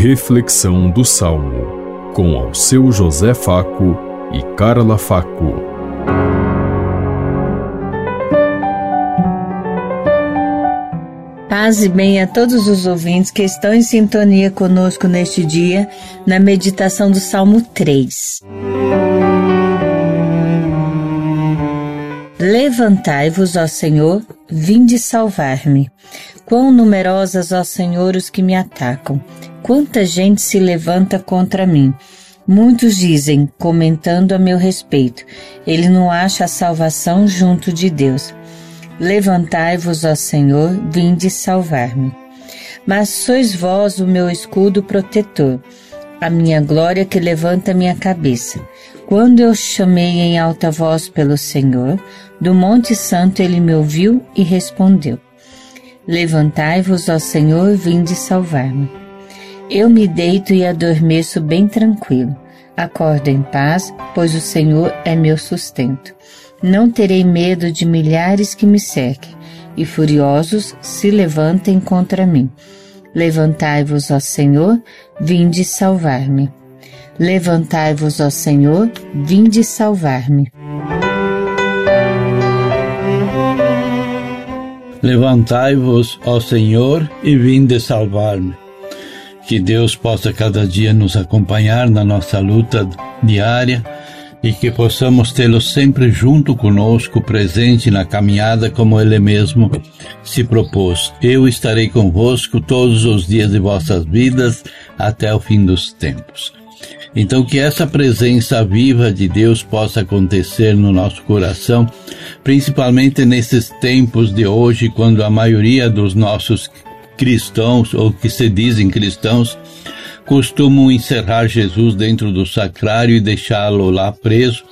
Reflexão do Salmo, com ao seu José Faco e Carla Faco. Paz e bem a todos os ouvintes que estão em sintonia conosco neste dia, na meditação do Salmo 3. Levantai-vos, ó Senhor, vinde salvar-me. Quão numerosas, ó Senhor, os que me atacam. Quanta gente se levanta contra mim. Muitos dizem, comentando a meu respeito, ele não acha a salvação junto de Deus. Levantai-vos, ó Senhor, vinde salvar-me. Mas sois vós o meu escudo protetor, a minha glória que levanta minha cabeça. Quando eu chamei em alta voz pelo Senhor, do Monte Santo ele me ouviu e respondeu: Levantai-vos, ó Senhor, vinde salvar-me. Eu me deito e adormeço bem tranquilo. Acordo em paz, pois o Senhor é meu sustento. Não terei medo de milhares que me cerquem e furiosos se levantem contra mim. Levantai-vos, ó Senhor, vinde salvar-me. Levantai-vos, ó Senhor, vinde salvar-me. Levantai-vos, ó Senhor, e vinde salvar-me. Que Deus possa cada dia nos acompanhar na nossa luta diária e que possamos tê-lo sempre junto conosco, presente na caminhada como ele mesmo se propôs. Eu estarei convosco todos os dias de vossas vidas até o fim dos tempos. Então, que essa presença viva de Deus possa acontecer no nosso coração, principalmente nesses tempos de hoje, quando a maioria dos nossos cristãos, ou que se dizem cristãos, costumam encerrar Jesus dentro do sacrário e deixá-lo lá preso,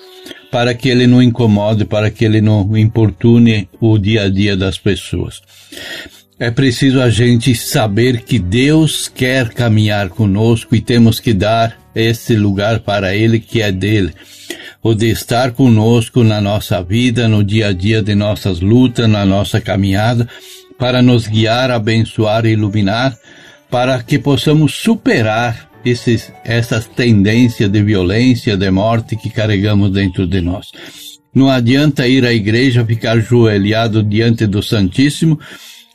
para que ele não incomode, para que ele não importune o dia a dia das pessoas. É preciso a gente saber que Deus quer caminhar conosco e temos que dar esse lugar para Ele que é dele. O de estar conosco na nossa vida, no dia a dia de nossas lutas, na nossa caminhada, para nos guiar, abençoar e iluminar, para que possamos superar esses, essas tendências de violência, de morte que carregamos dentro de nós. Não adianta ir à igreja, ficar joelhado diante do Santíssimo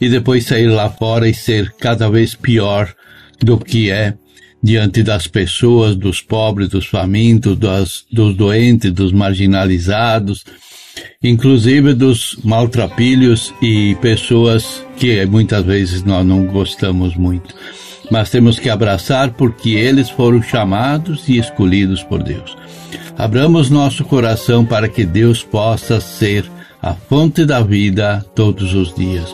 e depois sair lá fora e ser cada vez pior do que é diante das pessoas, dos pobres, dos famintos, dos, dos doentes, dos marginalizados, inclusive dos maltrapilhos e pessoas que muitas vezes nós não gostamos muito. Mas temos que abraçar porque eles foram chamados e escolhidos por Deus. Abramos nosso coração para que Deus possa ser a fonte da vida todos os dias.